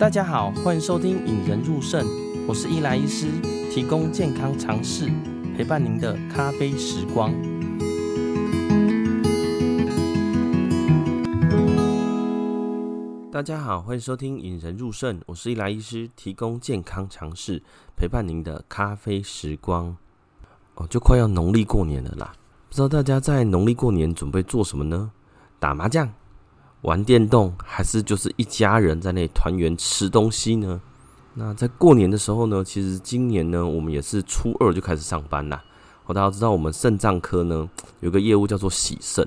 大家好，欢迎收听《引人入胜》，我是伊莱医师，提供健康常识，陪伴您的咖啡时光。大家好，欢迎收听《引人入胜》，我是伊莱医师，提供健康常识，陪伴您的咖啡时光。哦，就快要农历过年了啦，不知道大家在农历过年准备做什么呢？打麻将？玩电动，还是就是一家人在那里团圆吃东西呢？那在过年的时候呢，其实今年呢，我们也是初二就开始上班啦。哦，大家知道我们肾脏科呢有个业务叫做洗肾，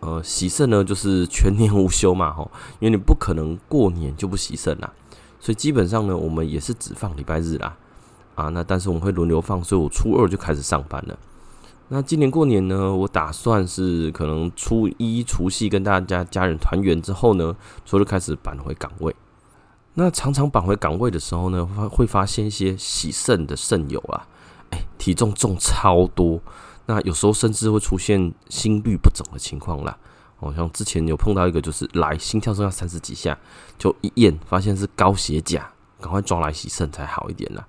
呃，洗肾呢就是全年无休嘛，吼，因为你不可能过年就不洗肾啦，所以基本上呢，我们也是只放礼拜日啦，啊，那但是我们会轮流放，所以我初二就开始上班了。那今年过年呢，我打算是可能初一除夕跟大家家人团圆之后呢，所以就开始返回岗位。那常常返回岗位的时候呢，会发现一些洗肾的肾友啊，哎，体重重超多。那有时候甚至会出现心率不整的情况啦。好像之前有碰到一个，就是来心跳声要三十几下，就一验发现是高血钾，赶快抓来洗肾才好一点啦。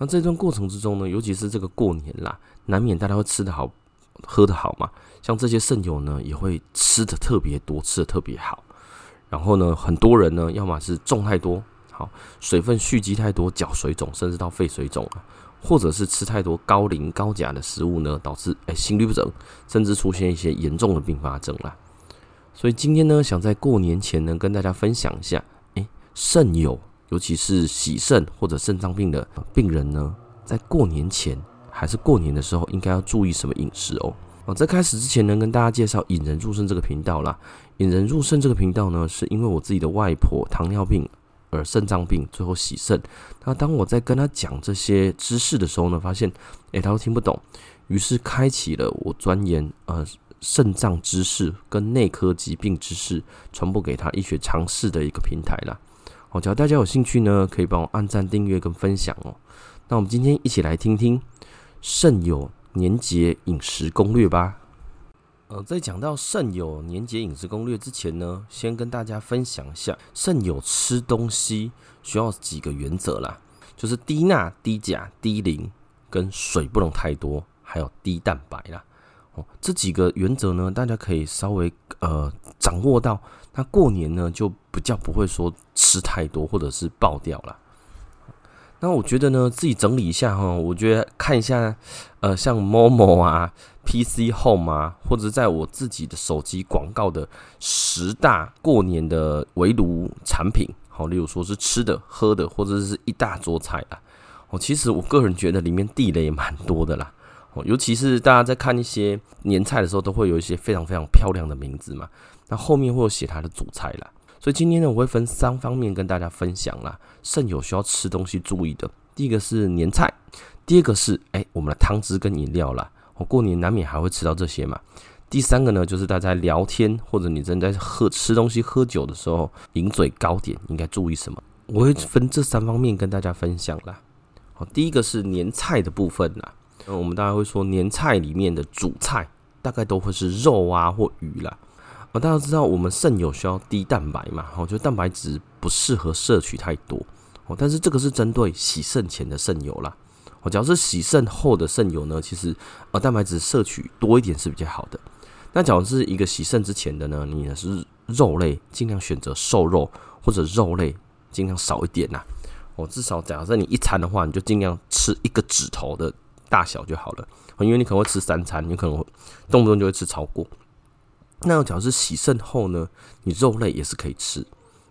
那这段过程之中呢，尤其是这个过年啦。难免大家会吃得好，喝得好嘛。像这些肾友呢，也会吃得特别多，吃得特别好。然后呢，很多人呢，要么是重太多，好水分蓄积太多，脚水肿，甚至到肺水肿啊；或者是吃太多高磷高钾的食物呢，导致哎心律不整，甚至出现一些严重的并发症啦。所以今天呢，想在过年前呢，跟大家分享一下，哎，肾友，尤其是洗肾或者肾脏病的病人呢，在过年前。还是过年的时候，应该要注意什么饮食哦？哦，在开始之前呢，跟大家介绍“引人入肾”这个频道啦。“引人入肾”这个频道呢，是因为我自己的外婆糖尿病而肾脏病，最后洗肾。那当我在跟他讲这些知识的时候呢，发现，诶，他都听不懂，于是开启了我钻研呃肾脏知识跟内科疾病知识，传播给他医学常识的一个平台啦。好，只要大家有兴趣呢，可以帮我按赞、订阅跟分享哦。那我们今天一起来听听。肾友年节饮食攻略吧。呃，在讲到肾友年节饮食攻略之前呢，先跟大家分享一下肾友吃东西需要几个原则啦，就是低钠、低钾、低磷，跟水不能太多，还有低蛋白啦。这几个原则呢，大家可以稍微呃掌握到，那过年呢就比较不会说吃太多或者是爆掉了。那我觉得呢，自己整理一下哈，我觉得看一下，呃，像 Momo 啊、PC Home 啊，或者在我自己的手机广告的十大过年的围炉产品，好，例如说是吃的、喝的，或者是一大桌菜啊。哦，其实我个人觉得里面地雷也蛮多的啦。尤其是大家在看一些年菜的时候，都会有一些非常非常漂亮的名字嘛，那后面会有写它的主菜啦。所以今天呢，我会分三方面跟大家分享啦。肾友需要吃东西注意的，第一个是年菜，第二个是哎、我们的汤汁跟饮料啦。我过年难免还会吃到这些嘛。第三个呢，就是大家聊天或者你正在喝吃东西喝酒的时候，饮嘴高点应该注意什么？我会分这三方面跟大家分享啦。好，第一个是年菜的部分啦。嗯，我们大概会说年菜里面的主菜大概都会是肉啊或鱼啦。啊，大家知道我们肾友需要低蛋白嘛？哦，就蛋白质不适合摄取太多哦。但是这个是针对洗肾前的肾友啦。哦，只要是洗肾后的肾友呢，其实呃蛋白质摄取多一点是比较好的。那假如是一个洗肾之前的呢，你呢是肉类，尽量选择瘦肉或者肉类尽量少一点呐。哦，至少假设你一餐的话，你就尽量吃一个指头的大小就好了。因为你可能会吃三餐，你可能动不动就会吃超过。那假如是洗肾后呢，你肉类也是可以吃。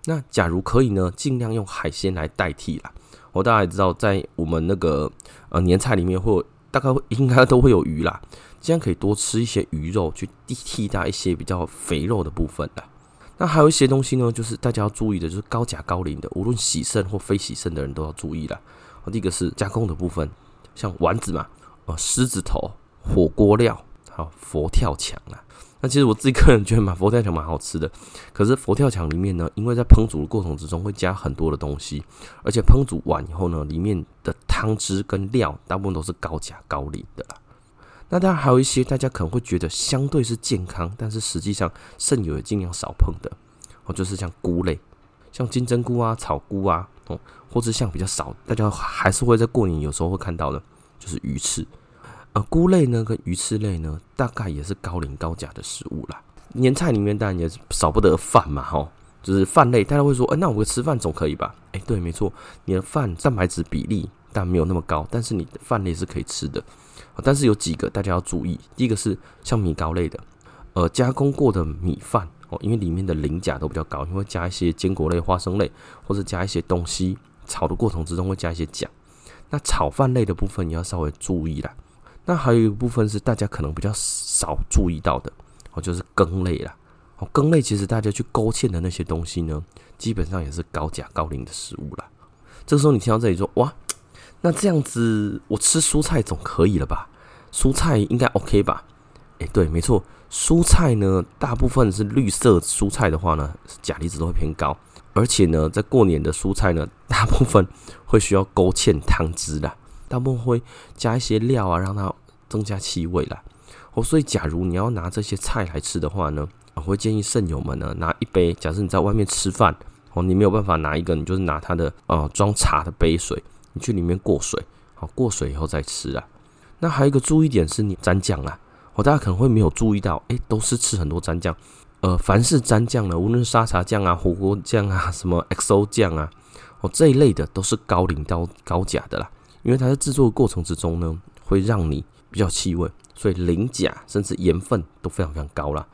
那假如可以呢，尽量用海鲜来代替啦。我大家也知道，在我们那个呃年菜里面会有，大概应该都会有鱼啦，这样可以多吃一些鱼肉，去替替代一些比较肥肉的部分啦。那还有一些东西呢，就是大家要注意的，就是高钾高磷的，无论洗肾或非洗肾的人都要注意啦。第一个是加工的部分，像丸子嘛，呃狮子头、火锅料，还有佛跳墙啊。那其实我自己个人觉得嘛，佛跳墙蛮好吃的。可是佛跳墙里面呢，因为在烹煮的过程之中会加很多的东西，而且烹煮完以后呢，里面的汤汁跟料大部分都是高钾高磷的啦。那当然还有一些大家可能会觉得相对是健康，但是实际上肾友也尽量少碰的哦，就是像菇类，像金针菇啊、草菇啊，哦，或者像比较少，大家还是会在过年有时候会看到的，就是鱼翅。呃，菇类呢跟鱼翅类呢，大概也是高磷高钾的食物啦。年菜里面当然也少不得饭嘛，吼，就是饭类，大家会说，哎、那我吃饭总可以吧？哎、对，没错，你的饭蛋白质比例但没有那么高，但是你的饭类是可以吃的。但是有几个大家要注意，第一个是像米糕类的，呃，加工过的米饭哦，因为里面的磷钾都比较高，因为加一些坚果类、花生类，或者加一些东西炒的过程之中会加一些钾。那炒饭类的部分你要稍微注意啦。那还有一部分是大家可能比较少注意到的哦，就是羹类啦。哦，羹类其实大家去勾芡的那些东西呢，基本上也是高钾高磷的食物啦。这个时候你听到这里说哇。那这样子，我吃蔬菜总可以了吧？蔬菜应该 OK 吧？诶、欸，对，没错，蔬菜呢，大部分是绿色蔬菜的话呢，钾离子都会偏高，而且呢，在过年的蔬菜呢，大部分会需要勾芡汤汁的，大部分会加一些料啊，让它增加气味啦。哦，所以假如你要拿这些菜来吃的话呢，我会建议肾友们呢，拿一杯，假设你在外面吃饭，哦，你没有办法拿一个，你就是拿它的呃装茶的杯水。你去里面过水，好，过水以后再吃啊。那还有一个注意点是你蘸酱啊，大家可能会没有注意到，诶，都是吃很多蘸酱。呃，凡是蘸酱呢，无论是沙茶酱啊、火锅酱啊、什么 XO 酱啊，哦这一类的都是高磷高高钾的啦。因为它在制作的过程之中呢，会让你比较气味，所以磷钾甚至盐分都非常非常高啦。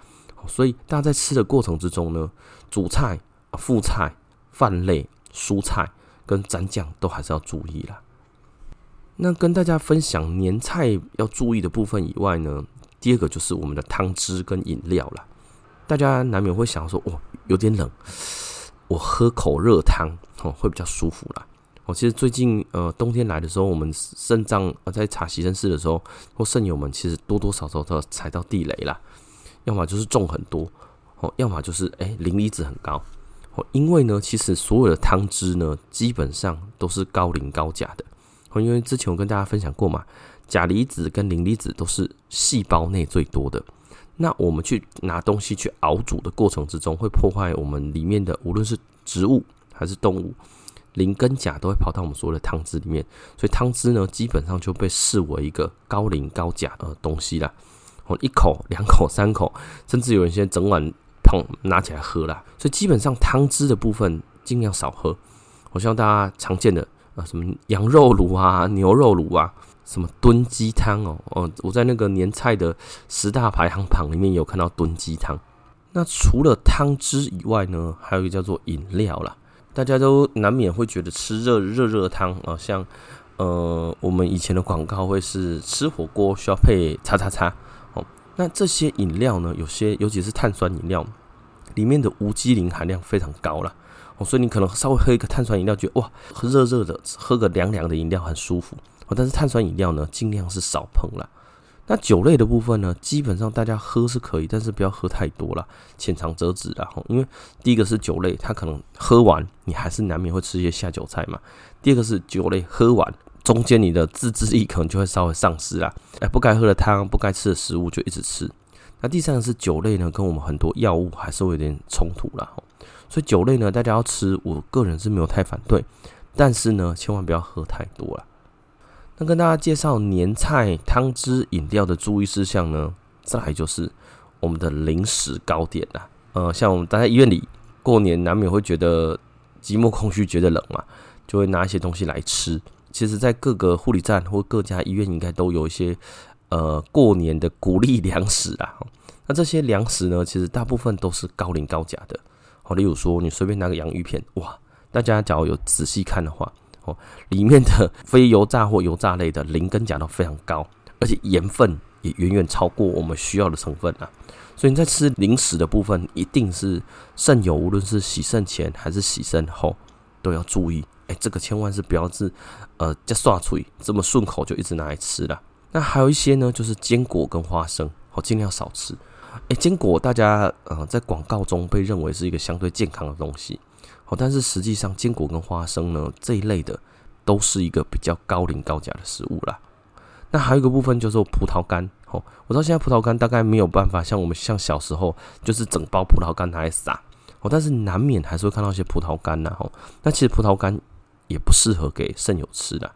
所以大家在吃的过程之中呢，主菜、副菜、饭类、蔬菜。跟蘸酱都还是要注意啦。那跟大家分享年菜要注意的部分以外呢，第二个就是我们的汤汁跟饮料啦。大家难免会想说，哦，有点冷，我喝口热汤哦，会比较舒服啦。哦，其实最近呃冬天来的时候，我们肾脏在查洗肾室的时候，或肾友们其实多多少少都踩到地雷啦，要么就是重很多哦，要么就是哎磷离子很高哦。因为呢，其实所有的汤汁呢，基本上都是高磷高钾的。因为之前我跟大家分享过嘛，钾离子跟磷离子都是细胞内最多的。那我们去拿东西去熬煮的过程之中，会破坏我们里面的，无论是植物还是动物，磷跟钾都会跑到我们所有的汤汁里面。所以汤汁呢，基本上就被视为一个高磷高钾的东西啦。哦，一口、两口、三口，甚至有一些整碗。碰拿起来喝啦，所以基本上汤汁的部分尽量少喝。我希望大家常见的啊，什么羊肉卤啊、牛肉卤啊，什么炖鸡汤哦，哦，我在那个年菜的十大排行榜里面有看到炖鸡汤。那除了汤汁以外呢，还有一个叫做饮料啦。大家都难免会觉得吃热热热汤啊，像呃，我们以前的广告会是吃火锅需要配叉叉叉。哦那这些饮料呢，有些尤其是碳酸饮料，里面的无机磷含量非常高啦。哦，所以你可能稍微喝一个碳酸饮料，觉得哇，喝热热的，喝个凉凉的饮料很舒服。但是碳酸饮料呢，尽量是少碰啦。那酒类的部分呢，基本上大家喝是可以，但是不要喝太多啦，浅尝辄止啦。因为第一个是酒类，它可能喝完你还是难免会吃一些下酒菜嘛。第二个是酒类喝完。中间你的自制力可能就会稍微丧失啦，哎，不该喝的汤、不该吃的食物就一直吃。那第三个是酒类呢，跟我们很多药物还是会有点冲突啦。所以酒类呢，大家要吃，我个人是没有太反对，但是呢，千万不要喝太多了。那跟大家介绍年菜汤汁饮料的注意事项呢，再来就是我们的零食糕点啦。呃，像我们待在医院里过年，难免会觉得寂寞空虚，觉得冷嘛，就会拿一些东西来吃。其实，在各个护理站或各家医院，应该都有一些呃过年的鼓励粮食啦。那这些粮食呢，其实大部分都是高磷高钾的。好，例如说，你随便拿个洋芋片，哇，大家假如有仔细看的话，哦，里面的 非油炸或油炸类的磷跟钾都非常高，而且盐分也远远超过我们需要的成分啊。所以你在吃零食的部分，一定是肾友，无论是洗肾前还是洗肾后，都要注意。哎、这个千万是不要是。呃，加刷嘴这么顺口就一直拿来吃了。那还有一些呢，就是坚果跟花生，好，尽量少吃。哎，坚果大家呃在广告中被认为是一个相对健康的东西，好，但是实际上坚果跟花生呢这一类的都是一个比较高磷高钾的食物啦。那还有一个部分就是葡萄干，好，我到现在葡萄干大概没有办法像我们像小时候就是整包葡萄干拿来撒，哦，但是难免还是会看到一些葡萄干呐，哦，那其实葡萄干也不适合给肾友吃的。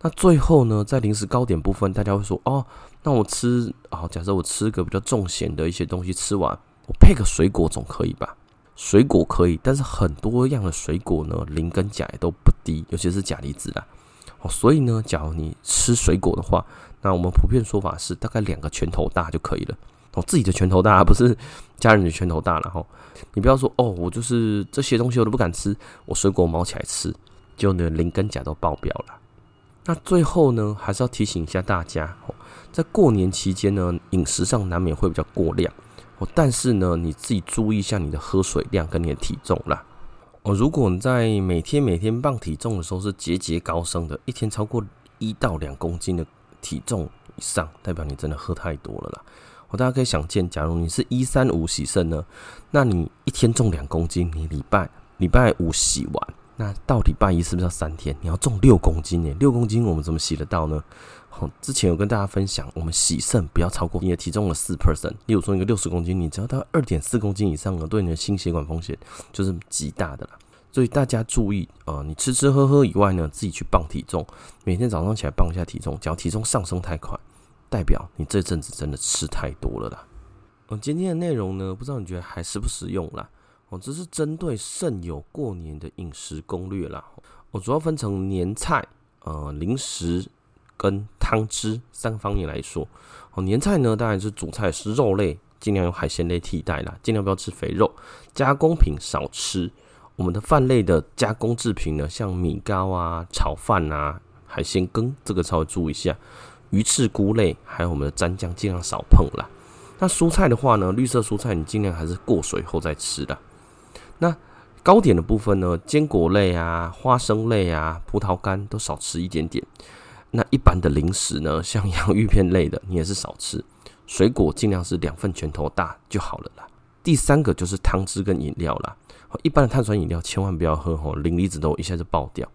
那最后呢，在零食糕点部分，大家会说哦，那我吃啊，假设我吃个比较重咸的一些东西，吃完我配个水果总可以吧？水果可以，但是很多样的水果呢，磷跟钾也都不低，尤其是钾离子啦。哦，所以呢，假如你吃水果的话，那我们普遍说法是大概两个拳头大就可以了。哦，自己的拳头大，不是家人的拳头大了哈。你不要说哦，我就是这些东西我都不敢吃，我水果毛起来吃，就那磷跟钾都爆表了。那最后呢，还是要提醒一下大家哦，在过年期间呢，饮食上难免会比较过量哦，但是呢，你自己注意一下你的喝水量跟你的体重啦。哦，如果你在每天每天磅体重的时候是节节高升的，一天超过一到两公斤的体重以上，代表你真的喝太多了啦。我大家可以想见，假如你是一三五洗肾呢，那你一天重两公斤，你礼拜礼拜五洗完，那到礼拜一是不是要三天？你要重六公斤耶？六公斤我们怎么洗得到呢？之前有跟大家分享，我们洗肾不要超过你的体重的四 percent。例如说一个六十公斤，你只要到二点四公斤以上呢，对你的心血管风险就是极大的啦。所以大家注意，呃，你吃吃喝喝以外呢，自己去磅体重，每天早上起来磅一下体重，只要体重上升太快。代表你这阵子真的吃太多了啦。嗯，今天的内容呢，不知道你觉得还实不实用啦？哦，这是针对肾友过年的饮食攻略啦。我主要分成年菜、呃零食跟汤汁三个方面来说。哦，年菜呢，当然是主菜是肉类，尽量用海鲜类替代啦，尽量不要吃肥肉。加工品少吃。我们的饭类的加工制品呢，像米糕啊、炒饭啊、海鲜羹，这个稍微注意一下。鱼翅、菇类，还有我们的蘸酱，尽量少碰啦。那蔬菜的话呢，绿色蔬菜你尽量还是过水后再吃的。那糕点的部分呢，坚果类啊、花生类啊、葡萄干都少吃一点点。那一般的零食呢，像洋芋片类的，你也是少吃。水果尽量是两份拳头大就好了啦。第三个就是汤汁跟饮料啦。一般的碳酸饮料千万不要喝吼，磷离子都一下就爆掉。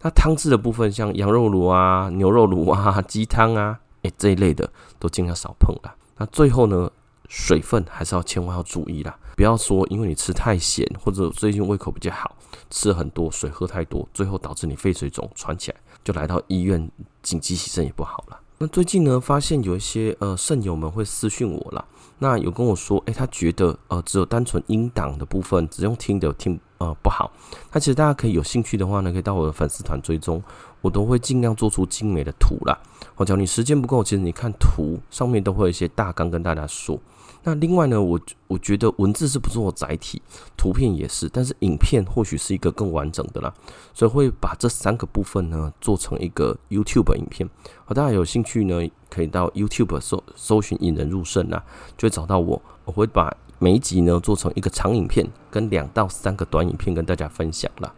那汤汁的部分，像羊肉炉啊、牛肉炉啊、鸡汤啊，诶、这一类的都尽量少碰啦。那最后呢，水分还是要千万要注意啦，不要说因为你吃太咸，或者最近胃口比较好，吃很多水喝太多，最后导致你肺水肿喘起来，就来到医院紧急洗肾也不好了。那最近呢，发现有一些呃肾友们会私讯我了，那有跟我说，哎、他觉得呃只有单纯音档的部分，只用听的听。呃，不好。那其实大家可以有兴趣的话呢，可以到我的粉丝团追踪，我都会尽量做出精美的图啦。我讲你时间不够，其实你看图上面都会有一些大纲跟大家说。那另外呢，我我觉得文字是不错的载体，图片也是，但是影片或许是一个更完整的啦。所以会把这三个部分呢做成一个 YouTube 影片。好，大家有兴趣呢，可以到 YouTube 搜搜寻“引人入胜”啦，就会找到我。我会把。每一集呢，做成一个长影片跟两到三个短影片跟大家分享了。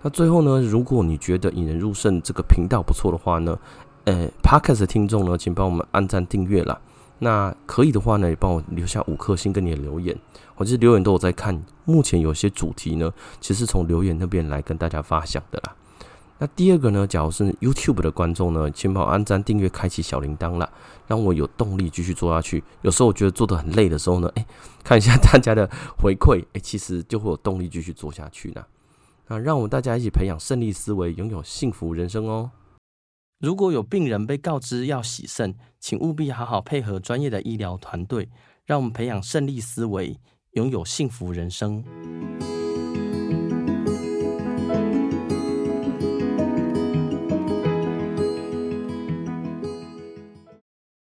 那最后呢，如果你觉得引人入胜这个频道不错的话呢，呃，Podcast 的听众呢，请帮我们按赞订阅啦。那可以的话呢，也帮我留下五颗星跟你的留言，我这留言都有在看。目前有些主题呢，其实从留言那边来跟大家发想的啦。那第二个呢，假如是 YouTube 的观众呢，请帮我按赞、订阅、开启小铃铛啦，让我有动力继续做下去。有时候我觉得做得很累的时候呢，哎，看一下大家的回馈，哎，其实就会有动力继续做下去呢。那让我们大家一起培养胜利思维，拥有幸福人生哦。如果有病人被告知要洗肾，请务必好好配合专业的医疗团队，让我们培养胜利思维，拥有幸福人生。